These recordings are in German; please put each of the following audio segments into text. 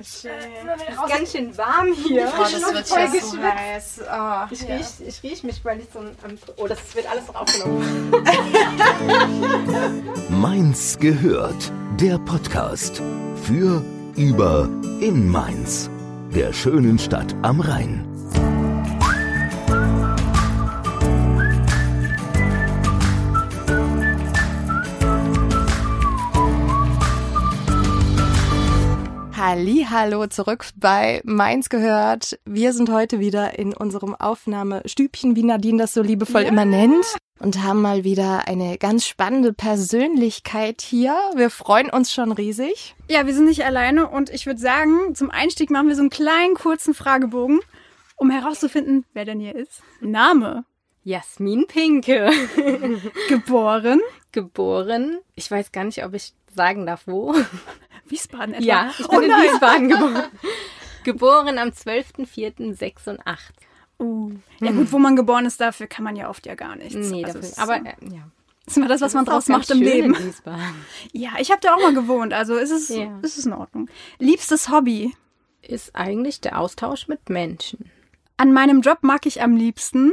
ist ganz schön warm hier. Oh, das wird voll ja so heiß. Oh, Ich riech, ich riech mich, weil ich so ein... Oh, das wird alles noch aufgenommen. Mainz gehört. Der Podcast für, über, in Mainz. Der schönen Stadt am Rhein. Hallo zurück bei Mainz gehört. Wir sind heute wieder in unserem Aufnahmestübchen, wie Nadine das so liebevoll immer nennt. Und haben mal wieder eine ganz spannende Persönlichkeit hier. Wir freuen uns schon riesig. Ja, wir sind nicht alleine und ich würde sagen, zum Einstieg machen wir so einen kleinen kurzen Fragebogen, um herauszufinden, wer denn hier ist. Name, Jasmin Pinke. geboren, Geboren. Ich weiß gar nicht, ob ich sagen darf, wo. Wiesbaden etwa. Ja, ich bin oh in. Wiesbaden geboren. Geboren am 12.04.86. Uh. Ja gut, wo man geboren ist, dafür kann man ja oft ja gar nichts. Nee, Also dafür. Aber ist, äh, ja. ist immer das, was man Ist auch draus macht im Leben. Ja, ich habe da auch mal gewohnt, also ist es, Ja. ist es in Ordnung. Liebstes Hobby. Ist eigentlich der Austausch mit Menschen. An meinem Job mag ich am liebsten.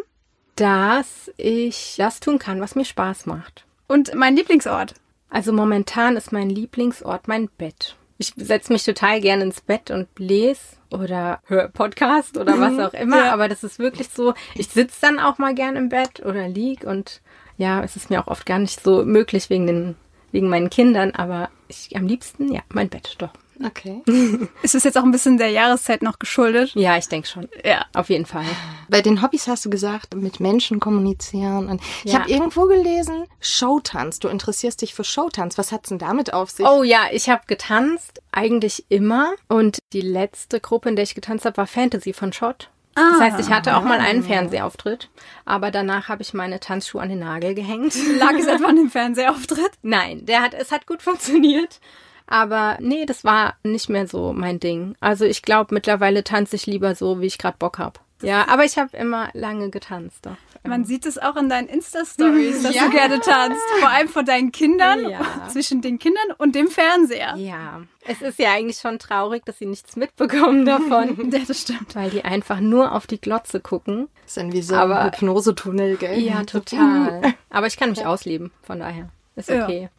Dass ich das tun kann, was mir Spaß macht. Und mein Lieblingsort. Also momentan ist mein Lieblingsort mein Bett. Ich setze mich total gerne ins Bett und lese oder höre Podcast oder was auch immer. Ja. Aber das ist wirklich so. Ich sitze dann auch mal gern im Bett oder lieg und ja, es ist mir auch oft gar nicht so möglich wegen den wegen meinen Kindern. Aber ich am liebsten ja mein Bett doch. Okay. Ist es jetzt auch ein bisschen der Jahreszeit noch geschuldet? Ja, ich denke schon. Ja. Auf jeden Fall. Bei den Hobbys hast du gesagt, mit Menschen kommunizieren. Und ich Ja. habe irgendwo gelesen, Showtanz. Du interessierst dich für Showtanz. Was hat's denn damit auf sich? Oh ja, ich habe getanzt, eigentlich immer. Und die letzte Gruppe, in der ich getanzt habe, war Fantasy von Schott. Das heißt, ich hatte auch mal einen Fernsehauftritt, aber danach habe ich meine Tanzschuhe an den Nagel gehängt. Lag es etwa an dem Fernsehauftritt? Nein, der hat, es hat gut funktioniert. Aber nee, das war nicht mehr so mein Ding. Also ich glaube, mittlerweile tanze ich lieber so, wie ich gerade Bock hab. Ja, aber ich habe immer lange getanzt. Doch. Man sieht es auch in deinen Insta-Stories, dass du gerne tanzt. Vor allem vor deinen Kindern, Ja. zwischen den Kindern und dem Fernseher. Ja, es ist ja eigentlich schon traurig, dass sie nichts mitbekommen davon. Ja, das stimmt. weil die einfach nur auf die Glotze gucken. Das ist dann wie so Aber- ein Hypnosetunnel, gell? Ja, total. Aber ich kann mich ausleben, von daher. Ist Ja. okay.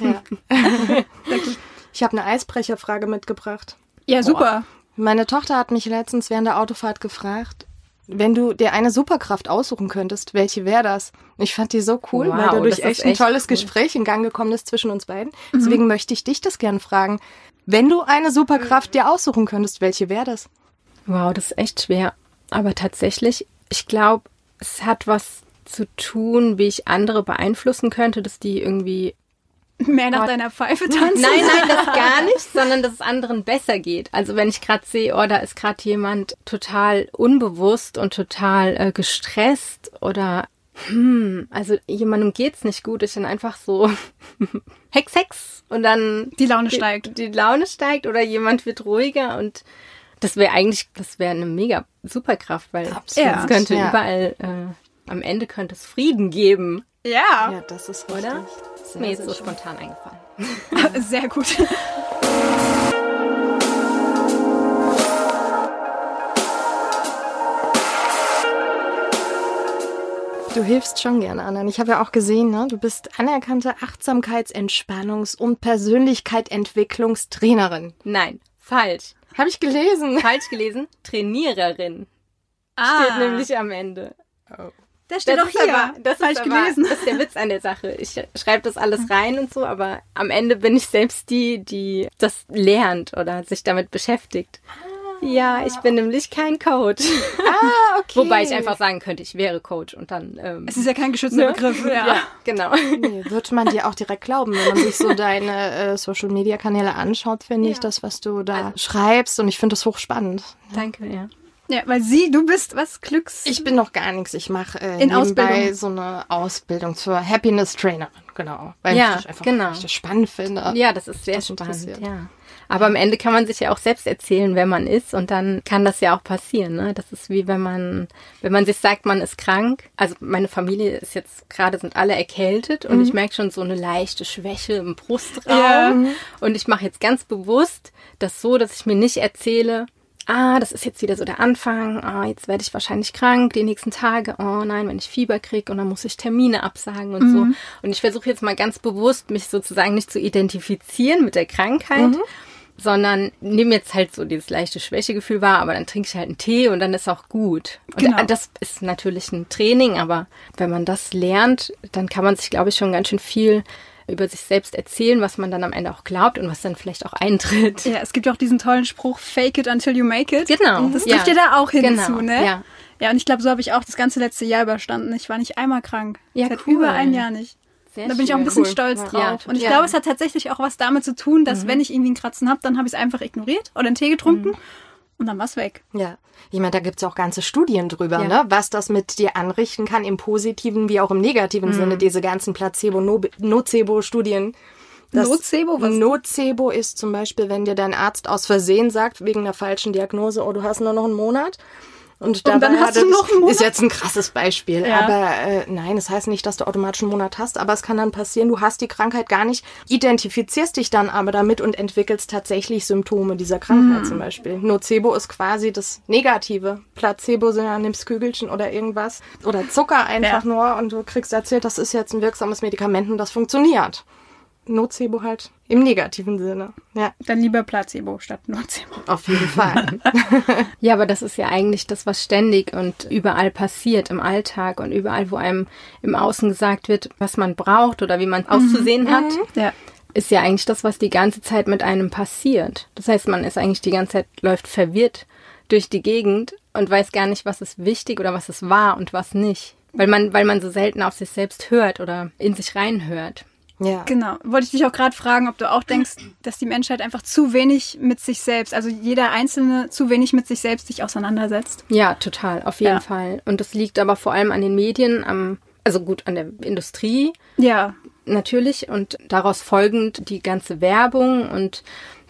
Ja. Ich habe eine Eisbrecherfrage mitgebracht. Ja, super. Meine Tochter hat mich letztens während der Autofahrt gefragt, wenn du dir eine Superkraft aussuchen könntest, welche wäre das? Ich fand die so cool, Wow, weil dadurch das ist echt ein echt tolles cool. Gespräch in Gang gekommen ist zwischen uns beiden. Deswegen möchte ich dich das gern fragen. Wenn du eine Superkraft dir aussuchen könntest, welche wäre das? Wow, das ist echt schwer. Aber tatsächlich, ich glaube, es hat was zu tun, wie ich andere beeinflussen könnte, dass die irgendwie. Mehr nach Gott. deiner Pfeife tanzen. Nein, nein, das gar nicht, sondern dass es anderen besser geht. Also wenn ich gerade sehe, oh, da ist gerade jemand total unbewusst und total äh, gestresst oder hm, also jemandem geht's nicht gut, ich dann einfach so Hex, Hex und dann Die Laune steigt. die Laune steigt oder jemand wird ruhiger und das wäre eigentlich, das wäre eine mega Superkraft, weil Absolut. es könnte Ja. überall, äh, am Ende könnte es Frieden geben. Ja, Ja, das ist Oder? richtig. Ist mir jetzt so schön. spontan eingefallen. sehr gut. Du hilfst schon gerne anderen. Ich habe ja auch gesehen, ne? du bist anerkannte Achtsamkeits-, Entspannungs- und Persönlichkeitsentwicklungstrainerin. Nein, falsch. Habe ich gelesen. Falsch gelesen. Trainiererin Ah, steht nämlich am Ende. Der steht doch ist hier. aber, das Falsch ist aber, gelesen. Das ist der Witz an der Sache. Ich schreibe das alles rein und so, aber am Ende bin ich selbst die, die das lernt oder sich damit beschäftigt. Ja, ich bin nämlich kein Coach. Ah, okay. Wobei ich einfach sagen könnte, ich wäre Coach und dann. Ähm, Es ist ja kein geschützter ne? Begriff. Ja. ja, genau. Nee, wird man dir auch direkt glauben, wenn man sich so deine äh, Social-Media-Kanäle anschaut, finde ich, das, was du da schreibst. Und ich finde das hochspannend. Danke, ja. Ja, weil sie, du bist was Glücks. Ich bin noch gar nichts. Ich mache äh, In Ausbildung. so eine Ausbildung zur Happiness Trainerin, genau. Weil Ja, ich das einfach genau. richtig spannend finde. Ja, das ist sehr Das spannend, ja. Aber am Ende kann man sich ja auch selbst erzählen, wer man ist und dann kann das ja auch passieren. Ne? Das ist wie wenn man, wenn man sich sagt, man ist krank. Also meine Familie ist jetzt gerade sind alle erkältet und ich merke schon so eine leichte Schwäche im Brustraum. Ja. Und ich mache jetzt ganz bewusst das so, dass ich mir nicht erzähle, ah, das ist jetzt wieder so der Anfang, ah, jetzt werde ich wahrscheinlich krank die nächsten Tage, oh nein, wenn ich Fieber kriege und dann muss ich Termine absagen und so. Und ich versuche jetzt mal ganz bewusst, mich sozusagen nicht zu identifizieren mit der Krankheit, sondern nehme jetzt halt so dieses leichte Schwächegefühl wahr, aber dann trinke ich halt einen Tee und dann ist auch gut. Und Genau. das ist natürlich ein Training, aber wenn man das lernt, dann kann man sich, glaube ich, schon ganz schön viel über sich selbst erzählen, was man dann am Ende auch glaubt und was dann vielleicht auch eintritt. Ja, es gibt ja auch diesen tollen Spruch, fake it until you make it. Genau, Das ja. trifft ja da auch hinzu, Genau, ne? ja. Ja, und ich glaube, so habe ich auch das ganze letzte Jahr überstanden. Ich war nicht einmal krank. Ja, Seit cool. über ein Jahr nicht. Sehr da bin ich auch ein bisschen Cool. stolz Ja, drauf. Ja, und ich glaube, es hat tatsächlich auch was damit zu tun, dass wenn ich irgendwie einen Kratzen habe, dann habe ich es einfach ignoriert oder einen Tee getrunken und dann war es weg. Ja. Ich meine, da gibt's ja auch ganze Studien drüber, Ja. ne? was das mit dir anrichten kann, im positiven wie auch im negativen Sinne, diese ganzen Placebo-Nocebo-Studien. Nocebo? Was- Nocebo ist zum Beispiel, wenn dir dein Arzt aus Versehen sagt, wegen einer falschen Diagnose, oh, du hast nur noch einen Monat. Und, dann dabei hast hat du es- noch einen Monat? Ist jetzt ein krasses Beispiel. Ja. Aber äh, nein, das heißt nicht, dass du automatisch einen Monat hast, aber es kann dann passieren, du hast die Krankheit gar nicht, identifizierst dich dann aber damit und entwickelst tatsächlich Symptome dieser Krankheit zum Beispiel. Nocebo ist quasi das Negative. Placebo sind ja nimmst Kügelchen oder irgendwas. Oder Zucker einfach Ja. nur und du kriegst erzählt, das ist jetzt ein wirksames Medikament und das funktioniert. Nocebo halt im negativen Sinne. Ja, Dann lieber Placebo statt Nocebo. auf jeden Fall. Ja, aber das ist ja eigentlich das, was ständig und überall passiert im Alltag und überall, wo einem im Außen gesagt wird, was man braucht oder wie man auszusehen hat, Ja. ist ja eigentlich das, was die ganze Zeit mit einem passiert. Das heißt, man ist eigentlich die ganze Zeit, läuft verwirrt durch die Gegend und weiß gar nicht, was ist wichtig oder was ist wahr und was nicht. Weil man, weil man so selten auf sich selbst hört oder in sich reinhört. Ja. Genau. Wollte ich dich auch gerade fragen, ob du auch denkst, dass die Menschheit einfach zu wenig mit sich selbst, also jeder Einzelne zu wenig mit sich selbst sich auseinandersetzt. Ja, total, auf jeden Ja. Fall. Und das liegt aber vor allem an den Medien, am, also gut, an der Industrie, Ja. natürlich und daraus folgend die ganze Werbung und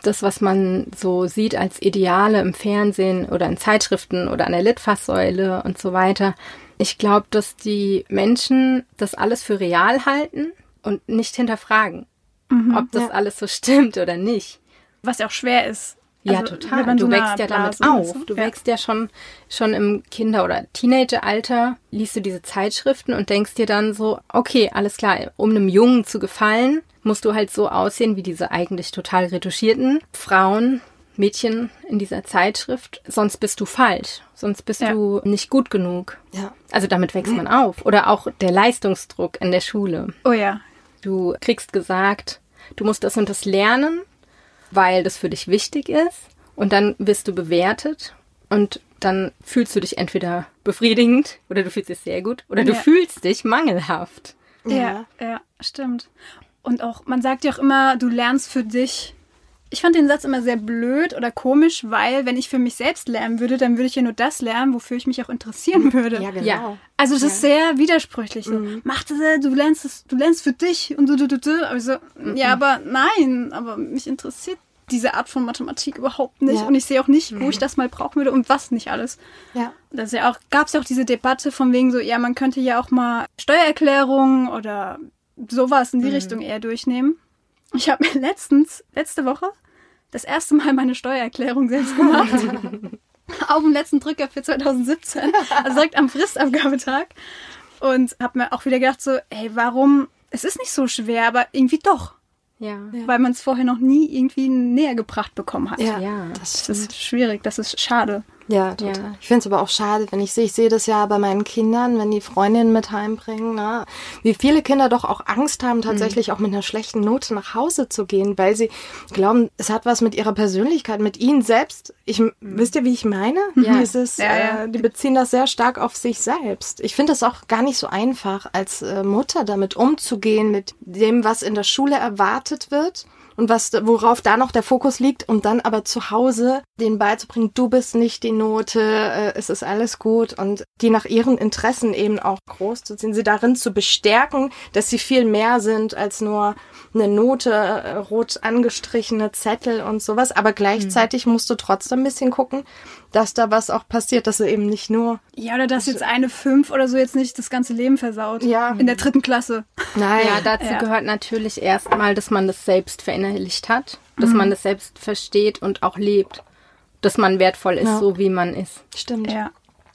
das, was man so sieht als Ideale im Fernsehen oder in Zeitschriften oder an der Litfaßsäule und so weiter. Ich glaube, dass die Menschen das alles für real halten und nicht hinterfragen, ob das ja. alles so stimmt oder nicht. Was ja auch schwer ist. Ja, Also, total. Du so wächst ja damit Blase auf. ist, ne? Du ja. wächst ja schon, schon im Kinder- oder Teenageralter, liest du diese Zeitschriften und denkst dir dann so, okay, alles klar, um einem Jungen zu gefallen, musst du halt so aussehen wie diese eigentlich total retuschierten Frauen, Mädchen in dieser Zeitschrift, sonst bist du falsch, sonst bist Ja. du nicht gut genug. ja. Also damit wächst man auf. Oder auch der Leistungsdruck in der Schule. Oh ja. Du kriegst gesagt, du musst das und das lernen, weil das für dich wichtig ist. Und dann wirst du bewertet und dann fühlst du dich entweder befriedigend oder du fühlst dich sehr gut oder du Ja. fühlst dich mangelhaft. Ja, ja, stimmt. Und auch, man sagt ja auch immer, du lernst für dich. Ich fand den Satz immer sehr blöd oder komisch, weil wenn ich für mich selbst lernen würde, dann würde ich ja nur das lernen, wofür ich mich auch interessieren würde. Ja, genau. Ja. Also das ist sehr widersprüchlich. So, mach das, äh, du lernst es, du lernst für dich und du, du, du, du. Aber ich so, ja, aber nein, aber mich interessiert diese Art von Mathematik überhaupt nicht. Ja. Und ich sehe auch nicht, wo ich das mal brauchen würde und was nicht alles. Ja. Das ist ja auch, gab es ja auch diese Debatte von wegen so, ja, man könnte ja auch mal Steuererklärungen oder sowas in die Richtung eher durchnehmen. Ich habe mir letztens, letzte Woche, das erste Mal meine Steuererklärung selbst gemacht. Auf dem letzten Drücker für 2017. Also direkt am Fristabgabetag. Und habe mir auch wieder gedacht so, ey, warum, es ist nicht so schwer, aber irgendwie doch. Ja. Weil man es vorher noch nie irgendwie näher gebracht bekommen hat. Ja, Ja. das Das ist schwierig, das ist schade. Ja, total. Ja. Ich finde es aber auch schade, wenn ich sehe, ich sehe das ja bei meinen Kindern, wenn die Freundinnen mit heimbringen, ne? wie viele Kinder doch auch Angst haben, tatsächlich auch mit einer schlechten Note nach Hause zu gehen, weil sie glauben, es hat was mit ihrer Persönlichkeit, mit ihnen selbst. Ich, wisst ihr, wie ich meine? Ja. Dieses, Ja, ja. Äh, die beziehen das sehr stark auf sich selbst. Ich finde das auch gar nicht so einfach, als äh, Mutter damit umzugehen, mit dem, was in der Schule erwartet wird und was, worauf da noch der Fokus liegt und dann aber zu Hause denen beizubringen, du bist nicht die Note, äh, es ist alles gut und die nach ihren Interessen eben auch groß zu ziehen, sie darin zu bestärken, dass sie viel mehr sind als nur eine Note, äh, rot angestrichene Zettel und sowas, aber gleichzeitig mhm. musst du trotzdem ein bisschen gucken, dass da was auch passiert, dass du eben nicht nur. Ja, oder dass jetzt eine fünf oder so jetzt nicht das ganze Leben versaut. Ja. In der dritten Klasse. Nein. Ja, dazu ja. gehört natürlich erstmal, dass man das selbst verinnerlicht hat, dass mhm. man das selbst versteht und auch lebt. Dass man wertvoll ist, ja. so wie man ist. Stimmt. Ja.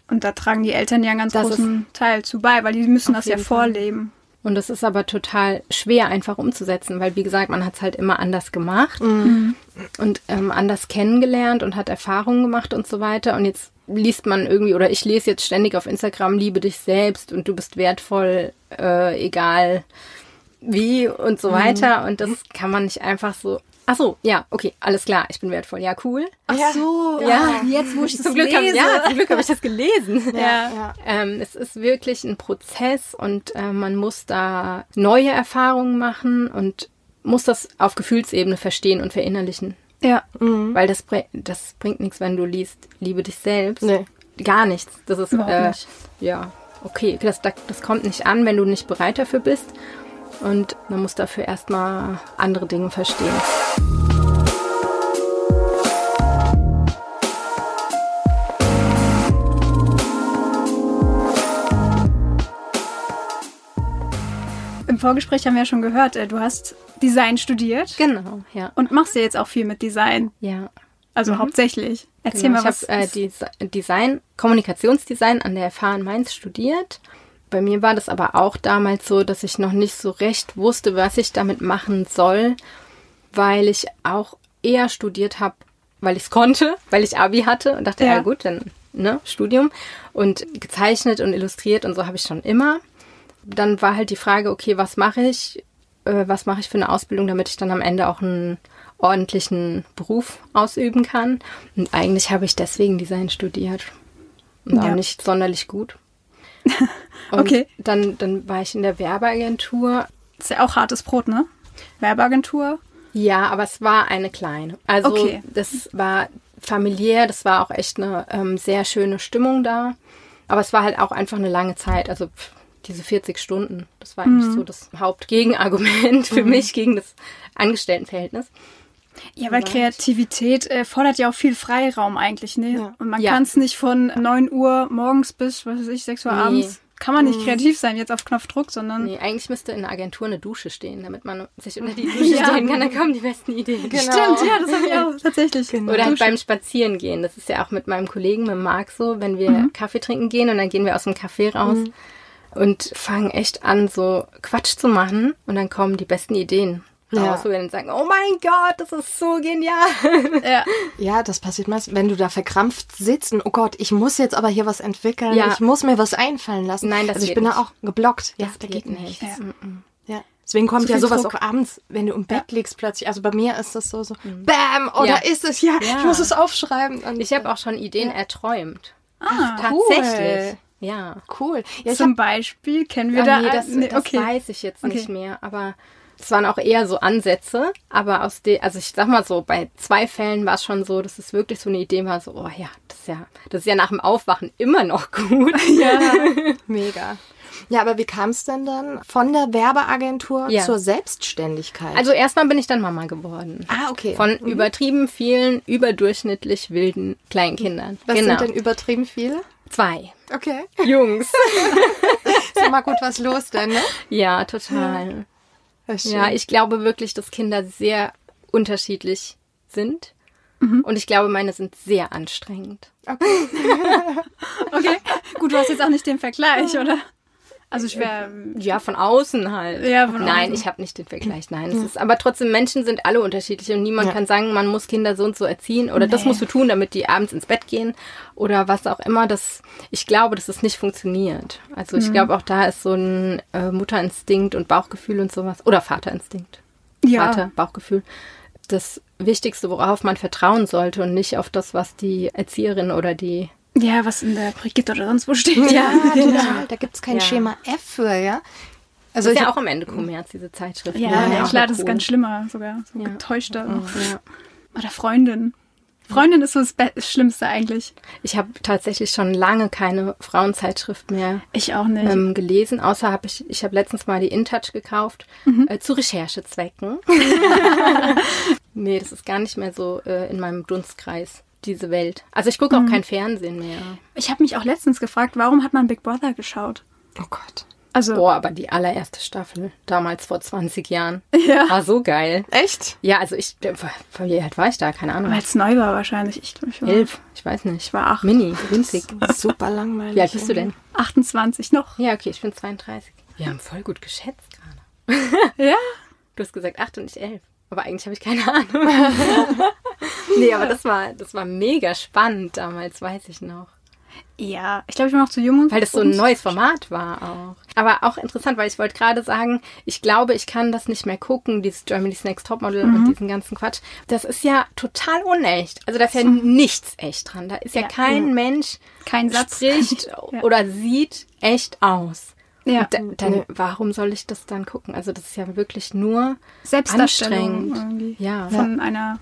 Und da tragen die Eltern ja einen ganz das großen Teil zu bei, weil die müssen das ja vorleben. Und das ist aber total schwer einfach umzusetzen, weil wie gesagt, man hat es halt immer anders gemacht mhm. und ähm, anders kennengelernt und hat Erfahrungen gemacht und so weiter. Und jetzt liest man irgendwie, oder ich lese jetzt ständig auf Instagram, liebe dich selbst und du bist wertvoll, äh, egal wie und so mhm. weiter. Und das kann man nicht einfach so Ach so, ja, okay, alles klar, ich bin wertvoll. Ja, cool. Ach so, ja, ja. jetzt wo ich das zum Glück lese. Hab, ja, zum Glück habe ich das gelesen. ja. ja. Ähm, es ist wirklich ein Prozess und äh, man muss da neue Erfahrungen machen und muss das auf Gefühlsebene verstehen und verinnerlichen. Ja. Mhm. Weil das, das bringt nichts, wenn du liest, liebe dich selbst. Nee. Gar nichts. Das ist, äh, nicht. ja, okay, das, das kommt nicht an, wenn du nicht bereit dafür bist. Und man muss dafür erstmal andere Dinge verstehen. Im Vorgespräch haben wir ja schon gehört, äh, du hast Design studiert. Genau, ja. Und machst ja jetzt auch viel mit Design. Ja. Also mhm. hauptsächlich. Erzähl genau, mal was. Ich habe äh, Design, Kommunikationsdesign an der FH in Mainz studiert bei mir war das aber auch damals so, dass ich noch nicht so recht wusste, was ich damit machen soll, weil ich auch eher studiert habe, weil ich es konnte, weil ich Abi hatte und dachte, ja, ja gut, dann ne, Studium und gezeichnet und illustriert und so habe ich schon immer. Dann war halt die Frage, okay, was mache ich? Äh, was mache ich für eine Ausbildung, damit ich dann am Ende auch einen ordentlichen Beruf ausüben kann? Und eigentlich habe ich deswegen Design studiert. Und ja. auch nicht sonderlich gut. Und okay. Dann, dann war ich in der Werbeagentur. Ist ja auch hartes Brot, ne? Werbeagentur. Ja, aber es war eine kleine. Also okay. das war familiär, das war auch echt eine ähm, sehr schöne Stimmung da. Aber es war halt auch einfach eine lange Zeit. Also pff, diese 40 Stunden, das war eigentlich mhm. so das Hauptgegenargument für mhm. mich gegen das Angestelltenverhältnis. Ja, weil Kreativität äh, fordert ja auch viel Freiraum eigentlich, ne? Ja. Und man ja. kann es nicht von 9 Uhr morgens bis, was weiß ich, 6 Uhr nee. abends kann man nicht mhm. kreativ sein, jetzt auf Knopfdruck, sondern. Nee, eigentlich müsste in der Agentur eine Dusche stehen, damit man sich unter die Dusche ja. stellen kann, dann kommen die besten Ideen. Genau. Stimmt, ja, das habe ich auch tatsächlich. Genau. Oder halt beim Spazierengehen. Das ist ja auch mit meinem Kollegen, mit Marc so, wenn wir mhm. Kaffee trinken gehen und dann gehen wir aus dem Café raus mhm. und fangen echt an, so Quatsch zu machen und dann kommen die besten Ideen ja. wir dann sagen, oh mein Gott, das ist so genial. Ja, ja das passiert meist, wenn du da verkrampft sitzt und, oh Gott, ich muss jetzt aber hier was entwickeln, ja. ich muss mir was einfallen lassen. Nein, das also ich bin nicht. da auch geblockt. Ja, das da geht, geht nicht. Ja. ja. Deswegen kommt ja sowas Druck. auch abends, wenn du im Bett ja. liegst plötzlich. Also bei mir ist das so, so, mhm. bam, oder ja. ist es, ja, ich muss es aufschreiben. Und ich habe auch schon Ideen erträumt. Ah, tatsächlich. Cool. Ja. Cool. Ja, Zum Beispiel kennen wir ah, da. Nee, das, nee, okay. das weiß ich jetzt okay. nicht mehr, aber es waren auch eher so Ansätze, aber aus dem, also ich sag mal so, bei zwei Fällen war es schon so, dass es wirklich so eine Idee war, so, oh ja, das ist ja, das ist ja nach dem Aufwachen immer noch gut. Ja, mega. Ja, aber wie kam es denn dann von der Werbeagentur ja. zur Selbstständigkeit? Also erstmal bin ich dann Mama geworden. Ah, okay. Von mhm. übertrieben vielen, überdurchschnittlich wilden Kleinkindern. Was genau. sind denn übertrieben viele? Zwei. Okay. Jungs. ist mal gut was los denn, ne? Ja, total. Ja, ich glaube wirklich, dass Kinder sehr unterschiedlich sind. Mhm. Und ich glaube, meine sind sehr anstrengend. Okay. okay. Gut, du hast jetzt auch nicht den Vergleich, oder? Also schwer. Ja, von außen halt. Ja, von Nein, außen. ich habe nicht den Vergleich. Nein, es ist, aber trotzdem Menschen sind alle unterschiedlich und niemand ja. kann sagen, man muss Kinder so und so erziehen oder nee. das musst du tun, damit die abends ins Bett gehen oder was auch immer. Das, ich glaube, dass es nicht funktioniert. Also ich mhm. glaube auch da ist so ein äh, Mutterinstinkt und Bauchgefühl und sowas oder Vaterinstinkt. Ja. Vater, Bauchgefühl. Das Wichtigste, worauf man vertrauen sollte und nicht auf das, was die Erzieherin oder die ja, was in der Brigitte oder sonst wo steht. Ja, total. Da gibt es kein ja. Schema F für, ja. Also ich ist ja auch am Ende Kommerz, diese Zeitschrift. Ja, ja, Auch klar, das ist ganz schlimmer sogar. So Ja. getäuschter. Ja. Oder Freundin. Freundin ist so das Be Schlimmste eigentlich. Ich habe tatsächlich schon lange keine Frauenzeitschrift mehr Ich auch nicht. ähm, gelesen, außer habe ich, ich habe letztens mal die InTouch gekauft, Mhm. äh, zu Recherchezwecken. nee, das ist gar nicht mehr so äh, in meinem Dunstkreis, diese Welt. Also ich Mhm. gucke auch kein Fernsehen mehr. ich habe mich auch letztens gefragt, warum hat man Big Brother geschaut? Oh Gott. Also, Boah, aber die allererste Staffel, damals vor 20 Jahren, ja. war so geil. Echt? Ja, also ich, wie alt war ich da? Keine Ahnung. Weil es neu war wahrscheinlich. Ich, ich war Elf, ich weiß nicht. Ich war acht. Mini, winzig. Super langweilig. Wie alt bist du denn? 28 noch. Ja, okay, ich bin 32. Wir haben voll gut geschätzt gerade. Ja? Du hast gesagt 8 und ich 11. Aber eigentlich habe ich keine Ahnung. nee, aber das war, das war mega spannend damals, weiß ich noch. Ja, ich glaube, ich war noch zu jung. Weil das so ein neues Format war auch. Aber auch interessant, weil ich wollte gerade sagen, ich glaube, ich kann das nicht mehr gucken, dieses Germany's Next Topmodel und diesen ganzen Quatsch. Das ist ja total unecht. Also da ist ja nichts echt dran. Da ist ja, Ja. kein Mensch Kein Satz. spricht Ja. oder sieht echt aus. Ja. Und da, dann, warum soll ich das dann gucken? Also das ist ja wirklich nur Selbstdarstellung anstrengend. Ja. Von einer,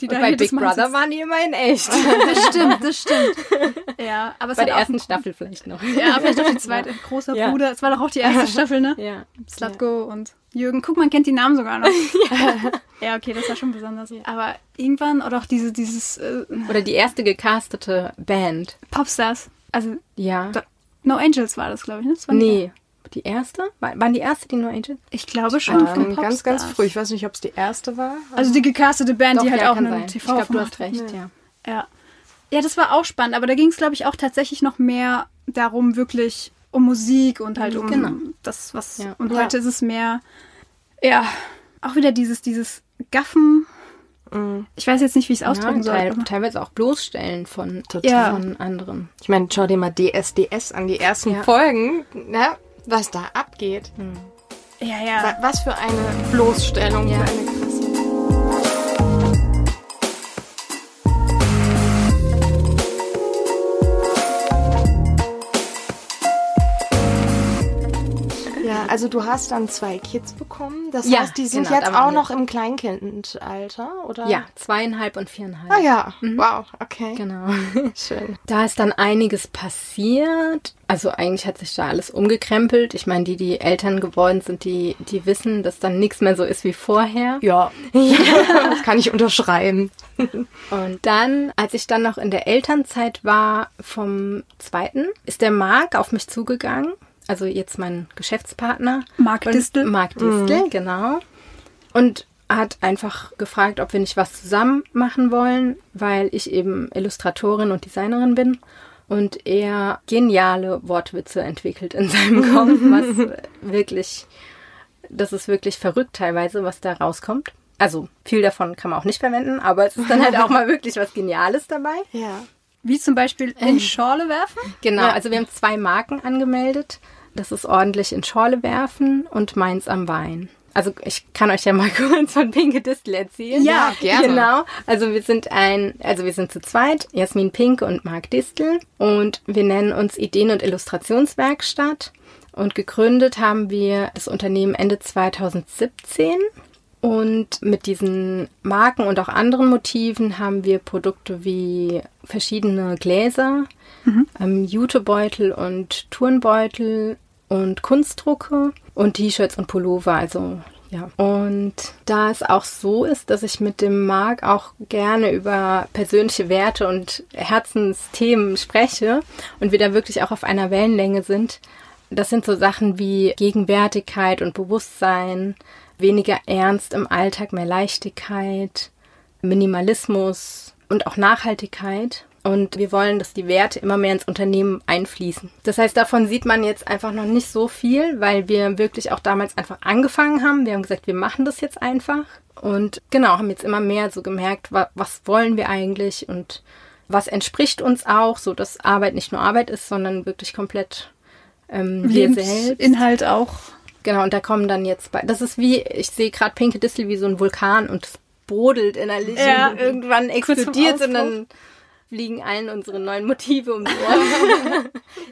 die Und bei Big Brother sitzt. waren die immer in echt. Das stimmt, das stimmt. Ja, aber es bei der ersten Staffel vielleicht noch. Ja, vielleicht auch die zweite. Großer Ja. Bruder. Es war doch auch die erste Staffel, ne? Ja. Slatko und Jürgen. Guck, man kennt die Namen sogar noch. ja. okay, das war schon besonders. Aber irgendwann, oder auch diese, dieses äh, Oder die erste gecastete Band. Popstars. Also, Ja. Da- No Angels war das, glaube ich, ne? Das war Nee. Die erste? War- Waren die erste, die No Angels? Ich glaube schon Ähm, ganz, ganz früh. Ich weiß nicht, ob es die erste war. Also die gecastete Band, Doch, die halt ja, auch einen. TV Ich glaube, du hast recht, ja. Ja. Ja, das war auch spannend, aber da ging es, glaube ich, auch tatsächlich noch mehr darum, wirklich um Musik und halt um Genau. das, was. Ja. Und heute ist es mehr, ja, auch wieder dieses, dieses Gaffen. Ich weiß jetzt nicht, wie ich es ausdrücken ja, soll. teil, aber- teilweise auch bloßstellen von, Total. von anderen. Ich meine, schau dir mal DSDS an, die ersten Ja. Folgen, ne? was da abgeht. Ja, ja. Wa- Was für eine Bloßstellung, Ja. für eine also du hast dann zwei Kids bekommen. Das Ja, heißt, die sind genau, jetzt auch noch im Kleinkindalter, oder? Ja, zweieinhalb und viereinhalb. Ah ja, wow, okay. Genau. Schön. Da ist dann einiges passiert. Also eigentlich hat sich da alles umgekrempelt. Ich meine, die, die Eltern geworden sind, die, die wissen, dass dann nichts mehr so ist wie vorher. Ja, das kann ich unterschreiben. Und dann, als ich dann noch in der Elternzeit war vom zweiten, ist der Marc auf mich zugegangen. Also jetzt mein Geschäftspartner. Marc Distel. Marc Distel, genau. Und hat einfach gefragt, ob wir nicht was zusammen machen wollen, weil ich eben Illustratorin und Designerin bin und er geniale Wortwitze entwickelt in seinem Kopf, was wirklich, das ist wirklich verrückt teilweise, was da rauskommt. Also viel davon kann man auch nicht verwenden, aber es ist dann halt auch mal wirklich was Geniales dabei. Ja. Wie zum Beispiel in Schorle werfen. Genau, also wir haben zwei Marken angemeldet. Das ist ordentlich in Schorle werfen und meins am Wein. Also ich kann euch ja mal kurz von Pinke Distel erzählen. Ja, gerne. Genau. Also wir sind ein, also wir sind zu zweit, Jasmin Pinke und Marc Distel und wir nennen uns Ideen- und Illustrationswerkstatt. Und gegründet haben wir das Unternehmen Ende 2017. Und mit diesen Marken und auch anderen Motiven haben wir Produkte wie verschiedene Gläser, ähm, Jutebeutel und Turnbeutel und Kunstdrucke und T-Shirts und Pullover. Also ja. Und da es auch so ist, dass ich mit dem Marc auch gerne über persönliche Werte und Herzensthemen spreche und wir da wirklich auch auf einer Wellenlänge sind, das sind so Sachen wie Gegenwärtigkeit und Bewusstsein, weniger Ernst im Alltag, mehr Leichtigkeit, Minimalismus und auch Nachhaltigkeit. Und wir wollen, dass die Werte immer mehr ins Unternehmen einfließen. Das heißt, davon sieht man jetzt einfach noch nicht so viel, weil wir wirklich auch damals einfach angefangen haben. Wir haben gesagt, wir machen das jetzt einfach. Und genau, haben jetzt immer mehr so gemerkt, wa was wollen wir eigentlich und was entspricht uns auch, so dass Arbeit nicht nur Arbeit ist, sondern wirklich komplett ähm, wir selbst. Lebensinhalt auch. Genau, und da kommen dann jetzt bei. Das ist wie, ich sehe gerade Pinke Distel wie so ein Vulkan und es brodelt innerlich Ja, und irgendwann explodiert und dann fliegen allen unsere neuen Motive um die Ohren. Ja,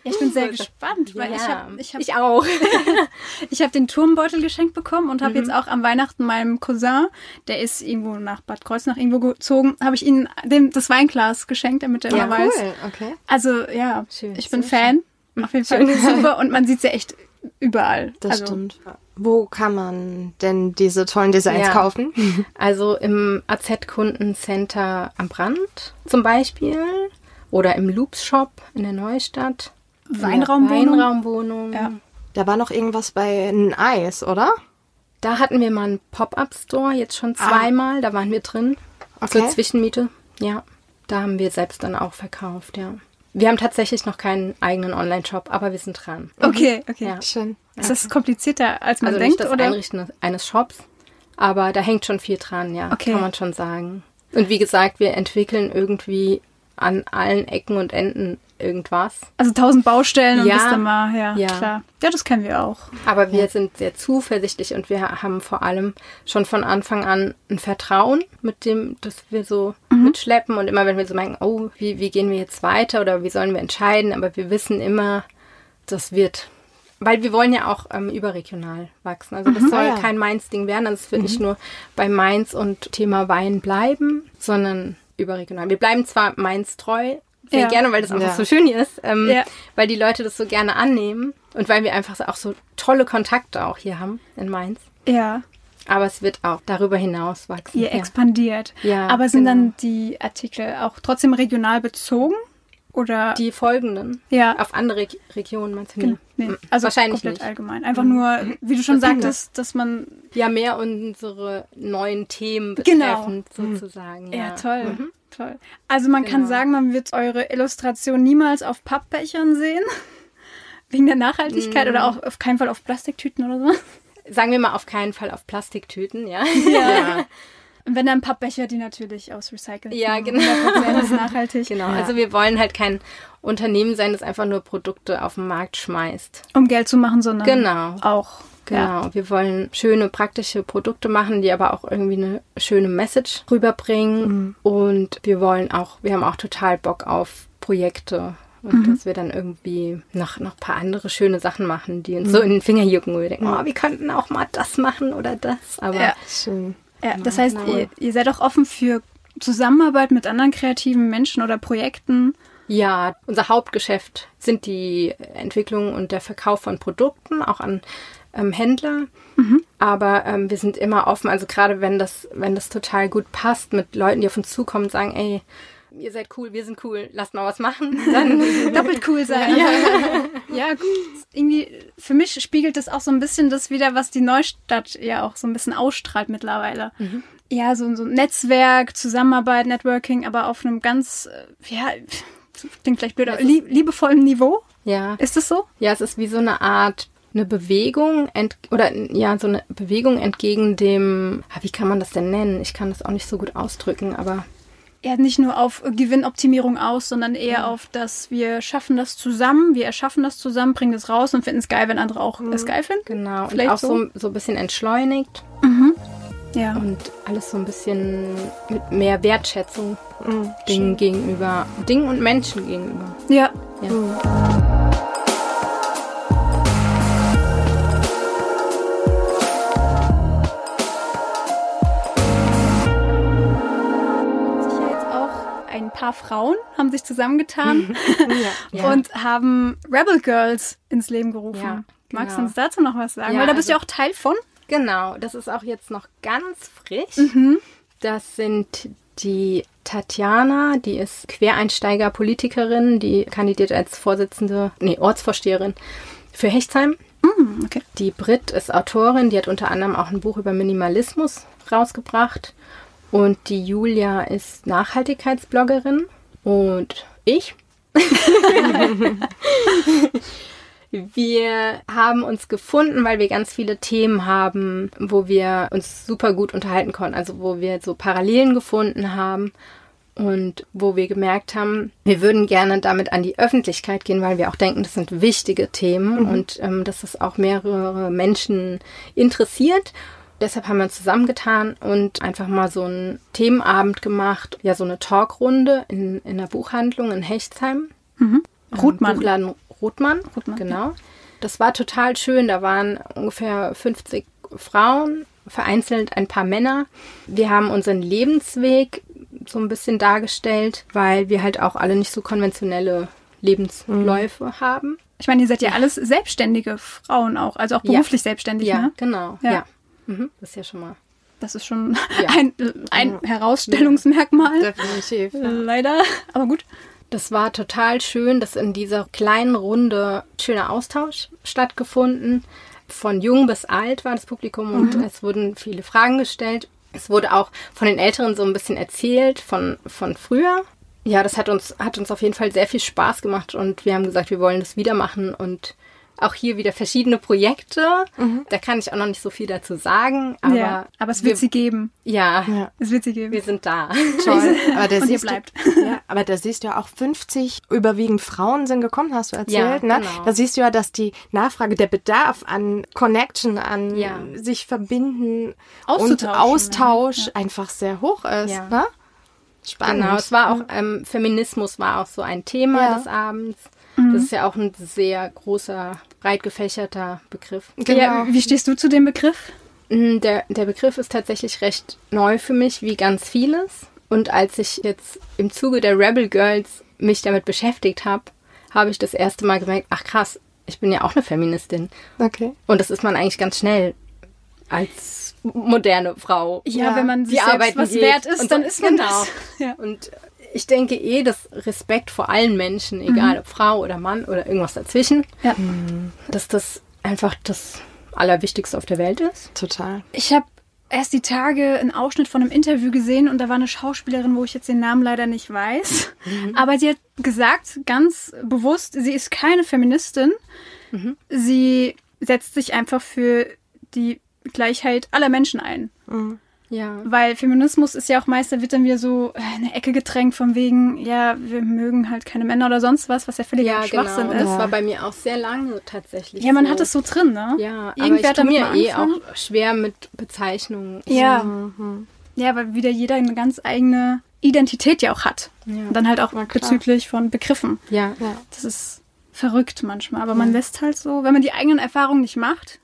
ich bin sehr gespannt, weil ja, ich habe ich hab, ich auch. ich hab den Turmbeutel geschenkt bekommen und habe Mhm. jetzt auch am Weihnachten meinem Cousin, der ist irgendwo nach Bad Kreuznach irgendwo gezogen, habe ich ihm dem, das Weinglas geschenkt, damit er Ja, immer weiß. okay. Also ja, Schön, ich bin Fan. Auf jeden Fall super und man sieht sie echt überall. Das also, stimmt. Wo kann man denn diese tollen Designs Ja. kaufen? Also im AZ-Kundencenter am Brand zum Beispiel oder im Loops Shop in der Neustadt. Weinraumwohnung? Weinraumwohnung. Ja. Da war noch irgendwas bei ein Eis, oder? Da hatten wir mal einen Pop-Up-Store, jetzt schon zweimal. Da waren wir drin. Okay. Zur Zwischenmiete. Ja. Da haben wir selbst dann auch verkauft, ja. Wir haben tatsächlich noch keinen eigenen Online-Shop, aber wir sind dran. Okay, okay. Ja. Schön. Ist das komplizierter, als man Also denkt, nicht das oder? Einrichten eines Shops, aber da hängt schon viel dran, ja, Okay. kann man schon sagen. Und wie gesagt, wir entwickeln irgendwie an allen Ecken und Enden irgendwas. Also tausend Baustellen und Ja. bis dann mal, ja, Ja. klar. Ja, das kennen wir auch. Aber wir sind sehr zuversichtlich und wir haben vor allem schon von Anfang an ein Vertrauen mit dem, dass wir so mitschleppen und immer wenn wir so merken, oh, wie, wie gehen wir jetzt weiter oder wie sollen wir entscheiden, aber wir wissen immer, das wird. Weil wir wollen ja auch ähm, überregional wachsen. Also das soll Ah, ja. kein Mainz-Ding werden. Also es wird nicht nur bei Mainz und Thema Wein bleiben, sondern überregional. Wir bleiben zwar Mainz treu, sehr Ja. gerne, weil das einfach Ja. so schön hier ist, ähm, Ja. weil die Leute das so gerne annehmen und weil wir einfach auch so tolle Kontakte auch hier haben in Mainz. Ja, Aber es wird auch darüber hinaus wachsen. ihr ja. expandiert. Ja, Aber sind genau. dann die Artikel auch trotzdem regional bezogen? Oder? Die folgenden Ja. auf andere Reg- Regionen meinst du? Gen- Nee. nee, also Wahrscheinlich komplett nicht. allgemein. Einfach nur, wie du schon sagtest, dass man. Ja, mehr unsere neuen Themen Genau. betreffend sozusagen. Ja, Ja, toll. Mhm. Toll. Also man kann Genau. sagen, man wird eure Illustration niemals auf Pappbechern sehen. Wegen der Nachhaltigkeit Mm. oder auch auf keinen Fall auf Plastiktüten oder so. Sagen wir mal auf keinen Fall auf Plastiktüten, ja. Ja. Und wenn dann Pappbecher, die natürlich aus Recyceln. Ja, genau. 100% ist nachhaltig. Genau. Also wir wollen halt kein Unternehmen sein, das einfach nur Produkte auf den Markt schmeißt. Um Geld zu machen, sondern Genau. auch. Genau, Ja. wir wollen schöne, praktische Produkte machen, die aber auch irgendwie eine schöne Message rüberbringen. Und wir wollen auch, wir haben auch total Bock auf Projekte. Und dass wir dann irgendwie noch, noch ein paar andere schöne Sachen machen, die uns so in den Finger jucken, wo wir denken, oh, wir könnten auch mal das machen oder das. Aber Ja. Schön. Ja, das heißt, genau. ihr, ihr seid auch offen für Zusammenarbeit mit anderen kreativen Menschen oder Projekten. Ja, unser Hauptgeschäft sind die Entwicklung und der Verkauf von Produkten, auch an ähm, Händler. Aber ähm, wir sind immer offen, also gerade wenn das, wenn das total gut passt mit Leuten, die auf uns zukommen und sagen, ey, ihr seid cool, wir sind cool, lasst mal was machen, dann Doppelt cool sein. Ja, ja gut. Irgendwie, für mich spiegelt das auch so ein bisschen das wieder, was die Neustadt ja auch so ein bisschen ausstrahlt mittlerweile. Ja, so, so ein Netzwerk, Zusammenarbeit, Networking, aber auf einem ganz, äh, ja, klingt vielleicht blöd, aber lie liebevollen Niveau. ja. Ist das so? Ja, es ist wie so eine Art eine Bewegung ent oder ja so eine Bewegung entgegen dem ah, wie kann man das denn nennen? Ich kann das auch nicht so gut ausdrücken, aber Ja, nicht nur auf Gewinnoptimierung aus, sondern eher auf das, wir schaffen das zusammen, wir erschaffen das zusammen, bringen das raus und finden es geil, wenn andere auch es geil finden. genau und Vielleicht auch so? so so ein bisschen entschleunigt. Ja. und alles so ein bisschen mit mehr Wertschätzung Dingen gegenüber, Dingen und Menschen gegenüber. Ja. Ja. ja paar Frauen haben sich zusammengetan Ja. und haben Rebel Girls ins Leben gerufen. Ja, Magst du genau. uns dazu noch was sagen? Ja, Weil da bist du also- ja auch Teil von. Genau, das ist auch jetzt noch ganz frisch. Das sind die Tatjana, die ist Quereinsteiger-Politikerin, die kandidiert als Vorsitzende, nee, Ortsvorsteherin für Hechtsheim. Hm, okay. Die Brit ist Autorin, die hat unter anderem auch ein Buch über Minimalismus rausgebracht. Und die Julia ist Nachhaltigkeitsbloggerin. Und ich. wir haben uns gefunden, weil wir ganz viele Themen haben, wo wir uns super gut unterhalten konnten. Also wo wir so Parallelen gefunden haben und wo wir gemerkt haben, wir würden gerne damit an die Öffentlichkeit gehen, weil wir auch denken, das sind wichtige Themen und ähm, dass es auch mehrere Menschen interessiert. Deshalb haben wir uns zusammengetan und einfach mal so einen Themenabend gemacht, ja, so eine Talkrunde in, in der Buchhandlung in Hechtsheim. Mhm. Ähm, Buchladen Rothmann, Rothmann, genau. Das war total schön. Da waren ungefähr 50 Frauen, vereinzelt ein paar Männer. Wir haben unseren Lebensweg so ein bisschen dargestellt, weil wir halt auch alle nicht so konventionelle Lebensläufe Mhm. haben. Ich meine, ihr seid ja alles selbstständige Frauen auch, also auch Ja. beruflich selbstständig, Ja, ne? genau. Ja. Ja. Mhm. Das ist ja schon mal. Das ist schon Ja. ein, ein Herausstellungsmerkmal. Definitiv. Leider, aber gut. Das war total schön, dass in dieser kleinen Runde schöner Austausch stattgefunden. Von jung bis alt war das Publikum und es wurden viele Fragen gestellt. Es wurde auch von den Älteren so ein bisschen erzählt von, von früher. Ja, das hat uns, hat uns auf jeden Fall sehr viel Spaß gemacht und wir haben gesagt, wir wollen das wieder machen und auch hier wieder verschiedene Projekte. Da kann ich auch noch nicht so viel dazu sagen, aber, ja, aber es wird wir, sie geben. ja, Ja. Es wird sie geben. wir sind da. Toll. Aber da Und siehst bleibt. Du, ja, aber da siehst du ja auch 50 überwiegend Frauen sind gekommen, hast du erzählt, Ja, ne? genau. Da siehst du ja, dass die Nachfrage, der Bedarf an Connection, an Ja. sich verbinden und Austausch einfach sehr hoch ist, Ja. ne? Spannend. Genau, es war auch, ähm, Feminismus war auch so ein Thema Ja. des Abends. Mhm. Das ist ja auch ein sehr großer, breit gefächerter Begriff. Genau. Ja, wie stehst du zu dem Begriff? Mm, Der, der Begriff ist tatsächlich recht neu für mich, wie ganz vieles. Und als ich jetzt im Zuge der Rebel Girls mich damit beschäftigt habe, habe ich das erste Mal gemerkt, ach krass, ich bin ja auch eine Feministin. Okay. Und das ist man eigentlich ganz schnell als moderne Frau. Ja, Ja, wenn man die sich selbst was geht wert ist, und dann so- ist man genau. das. Ja. Und ich denke eh, dass Respekt vor allen Menschen, egal ob Frau oder Mann oder irgendwas dazwischen, Ja. dass das einfach das Allerwichtigste auf der Welt ist. Total. Ich habe erst die Tage einen Ausschnitt von einem Interview gesehen und da war eine Schauspielerin, wo ich jetzt den Namen leider nicht weiß. Aber sie hat gesagt, ganz bewusst, sie ist keine Feministin. Sie setzt sich einfach für die Gleichheit aller Menschen ein. Ja. Weil Feminismus ist ja auch meist, da wird dann wieder so äh, in eine Ecke gedrängt von wegen, ja, wir mögen halt keine Männer oder sonst was, was ja völliger Ja, genau. Schwachsinn Und ist. das war bei mir auch sehr lange tatsächlich. Ja, man so. hat es so drin, ne? Ja, aber Irgendwer ich hat tue mir eh auch schwer mit Bezeichnungen. Ja. Ja, weil wieder jeder eine ganz eigene Identität ja auch hat. Ja. Und dann halt auch bezüglich von Begriffen. Ja. Ja. Das ist verrückt manchmal. Aber man lässt halt so, wenn man die eigenen Erfahrungen nicht macht,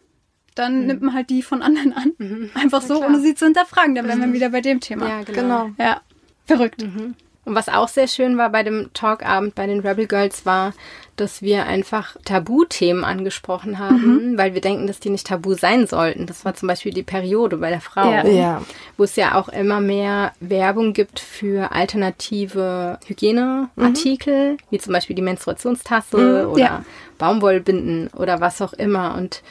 dann nimmt man halt die von anderen an. Einfach so, klar. ohne sie zu hinterfragen. Dann wären wir wieder bei dem Thema. Ja, genau. Genau. Ja, verrückt. Und was auch sehr schön war bei dem Talkabend bei den Rebel Girls war, dass wir einfach Tabuthemen angesprochen haben, weil wir denken, dass die nicht tabu sein sollten. Das war zum Beispiel die Periode bei der Frau, Ja. Ja. wo es ja auch immer mehr Werbung gibt für alternative Hygieneartikel, wie zum Beispiel die Menstruationstasse oder ja. Baumwollbinden oder was auch immer. Und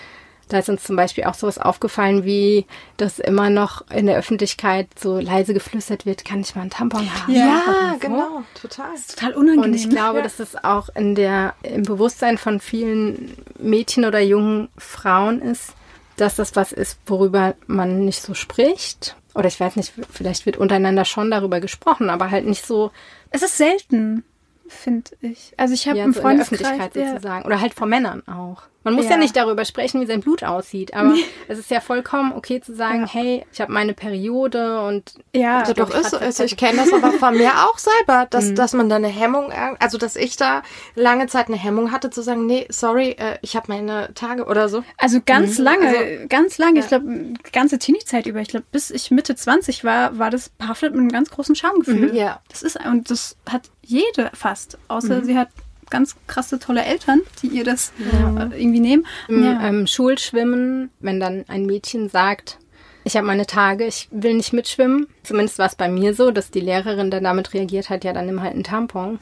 da ist uns zum Beispiel auch sowas aufgefallen, wie dass immer noch in der Öffentlichkeit so leise geflüstert wird, kann ich mal einen Tampon haben? Ja, Oder so. genau. Total. Total unangenehm. Und ich glaube, dass es auch in der, im Bewusstsein von vielen Mädchen oder jungen Frauen ist, dass das was ist, worüber man nicht so spricht. Oder ich weiß nicht, vielleicht wird untereinander schon darüber gesprochen, aber halt nicht so, es ist selten, finde ich. Also ich habe ja, im so in der Freundeskreis... Öffentlichkeit ja, sozusagen. Oder halt vor Männern auch. Man muss ja. Ja. nicht darüber sprechen, wie sein Blut aussieht, aber es ist ja vollkommen okay zu sagen, hey, ich habe meine Periode und ja, Also doch ich ist grad so. ist. fest- Ich kenne das aber von mir auch selber, dass, dass man da eine Hemmung, also dass ich da lange Zeit eine Hemmung hatte zu sagen, nee, sorry, äh, ich habe meine Tage oder so. Also ganz lange, Also- ganz lange, ich glaube, ganze Teenie-Zeit über, ich glaube, bis ich Mitte 20 war, war das behaftet mit einem ganz großen Schamgefühl. Mhm, ja. Das ist, und das hat jede fast, außer sie hat ganz krasse, tolle Eltern, die ihr das äh, irgendwie nehmen. Im Ja. ähm, Schulschwimmen, wenn dann ein Mädchen sagt, ich habe meine Tage, ich will nicht mitschwimmen. Zumindest war es bei mir so, dass die Lehrerin dann damit reagiert hat, ja, dann nimm halt einen Tampon.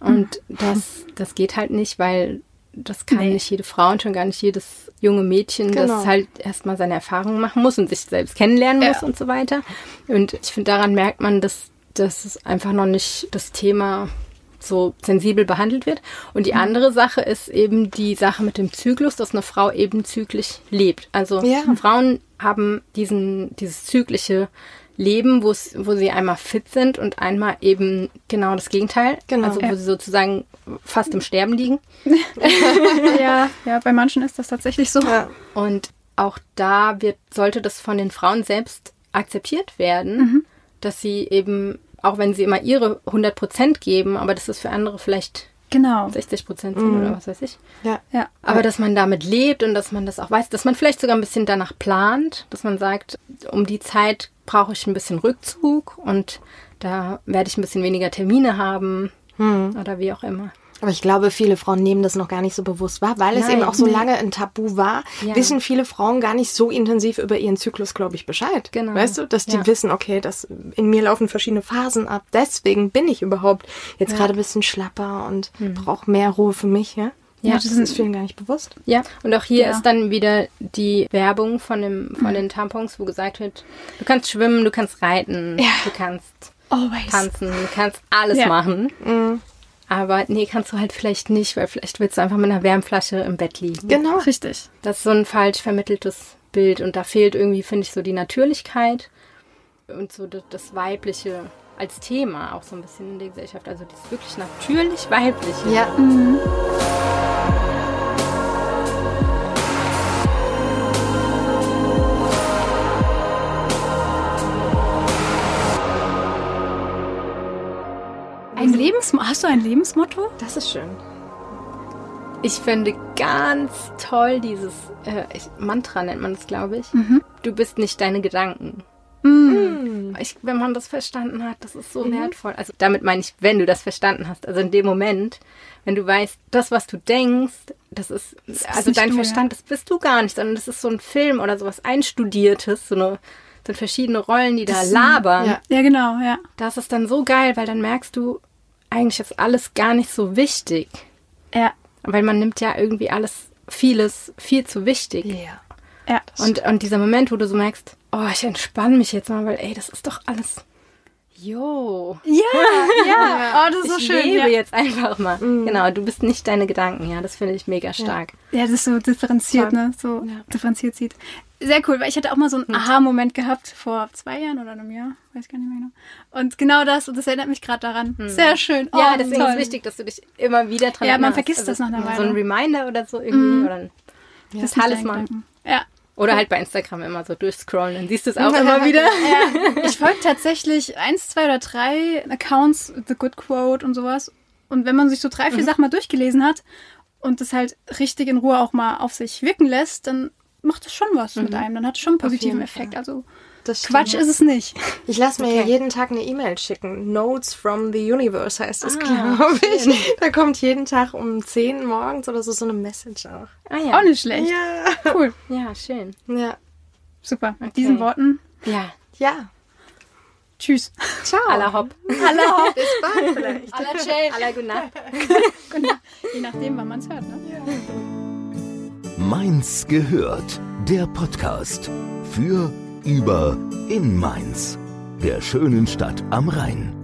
Und das, das geht halt nicht, weil das kann Nee. nicht jede Frau und schon gar nicht jedes junge Mädchen, Genau. das halt erstmal seine Erfahrungen machen muss und sich selbst kennenlernen muss Ja. und so weiter. Und ich finde, daran merkt man, dass, es einfach noch nicht das Thema so sensibel behandelt wird. Und die andere Sache ist eben die Sache mit dem Zyklus, dass eine Frau eben zyklisch lebt. Also Ja. Frauen haben diesen, dieses zyklische Leben, wo sie einmal fit sind und einmal eben genau das Gegenteil. Genau. Also wo sie sozusagen fast im Sterben liegen. ja, ja, bei manchen ist das tatsächlich so. Ja. Und auch da wird, sollte das von den Frauen selbst akzeptiert werden, Mhm. dass sie eben, auch wenn sie immer ihre 100 Prozent geben, aber dass es für andere vielleicht Genau. 60 Prozent sind oder was weiß ich. Ja. Ja. Aber dass man damit lebt und dass man das auch weiß, dass man vielleicht sogar ein bisschen danach plant, dass man sagt, um die Zeit brauche ich ein bisschen Rückzug und da werde ich ein bisschen weniger Termine haben oder wie auch immer. Aber ich glaube, viele Frauen nehmen das noch gar nicht so bewusst wahr, weil es Nein, eben auch so nee. lange ein Tabu war. Ja. Wissen viele Frauen gar nicht so intensiv über ihren Zyklus, glaube ich, Bescheid. Genau. Weißt du, dass die Ja. wissen, okay, das, in mir laufen verschiedene Phasen ab. Deswegen bin ich überhaupt jetzt gerade ein bisschen schlapper und brauche mehr Ruhe für mich. Ja, Ja, das ist vielen gar nicht bewusst. Ja, und auch hier Ja. ist dann wieder die Werbung von, dem, von den Tampons, wo gesagt wird, du kannst schwimmen, du kannst reiten, Ja. du kannst Always. tanzen, du kannst alles Ja. machen. Aber nee, kannst du halt vielleicht nicht, weil vielleicht willst du einfach mit einer Wärmflasche im Bett liegen. Genau. Richtig. Das ist so ein falsch vermitteltes Bild und da fehlt irgendwie, finde ich, so die Natürlichkeit und so das, Weibliche als Thema auch so ein bisschen in der Gesellschaft. Also das wirklich natürlich Weibliche. Ja. Ein Lebensmotto. Hast du ein Lebensmotto? Das ist schön. Ich finde ganz toll dieses äh, Mantra nennt man es, glaube ich. Du bist nicht deine Gedanken. Ich, wenn man das verstanden hat, das ist so wertvoll. Also damit meine ich, wenn du das verstanden hast. Also in dem Moment, wenn du weißt, das, was du denkst, das ist, also nicht dein du, Verstand, das bist du gar nicht, sondern das ist so ein Film oder sowas Einstudiertes, so eine, sind verschiedene Rollen, die da labern. ja. Ja, genau, ja. Das ist dann so geil, weil dann merkst du, eigentlich ist alles gar nicht so wichtig. Ja. Weil man nimmt ja irgendwie alles, vieles viel zu wichtig. Ja. Ja. Und, und dieser Moment, wo du so merkst, oh, ich entspanne mich jetzt mal, weil ey, das ist doch alles. Jo. Ja, ja. Oh, das ist so ich schön. lebe Ja. jetzt einfach mal. Genau, du bist nicht deine Gedanken, ja, das finde ich mega stark. ja, das ist so differenziert, ne? So Ja. differenziert sieht. Sehr cool, weil ich hatte auch mal so einen Aha-Moment gehabt vor zwei Jahren oder einem Jahr, weiß gar nicht mehr genau. Und genau das, und das erinnert mich gerade daran. Sehr schön. Oh, ja, deswegen toll. ist wichtig, dass du dich immer wieder dran Ja, man erinnerst. Also vergisst das nach einer So ein Weile. Reminder oder so irgendwie. Oder ein Das ist nicht dein Talisman. Ja. Oder halt bei Instagram immer so durchscrollen, dann siehst du es auch immer wieder. Ich folge tatsächlich eins, zwei oder drei Accounts, The Good Quote und sowas. Und wenn man sich so drei, vier Sachen mal durchgelesen hat und das halt richtig in Ruhe auch mal auf sich wirken lässt, dann macht das schon was mit einem. Dann hat es schon einen positiven Effekt. Also Quatsch ist es nicht. Ich lasse mir ja Okay. jeden Tag eine E-Mail schicken. Notes from the Universe heißt das, Ah, glaube ich. Da kommt jeden Tag um 10 morgens oder so so eine Message auch. Ah ja. Auch nicht schlecht. Ja. Cool. Ja, schön. Ja. Super. Mit diesen Worten. Ja. Ja. Tschüss. Ciao. Aller hopp. Hallo. Bis bald vielleicht. Aller Chill. Aller gute Nacht. Je nachdem, wann man es hört, ne? Mainz gehört. Der Podcast für, über, in Mainz. Der schönen Stadt am Rhein.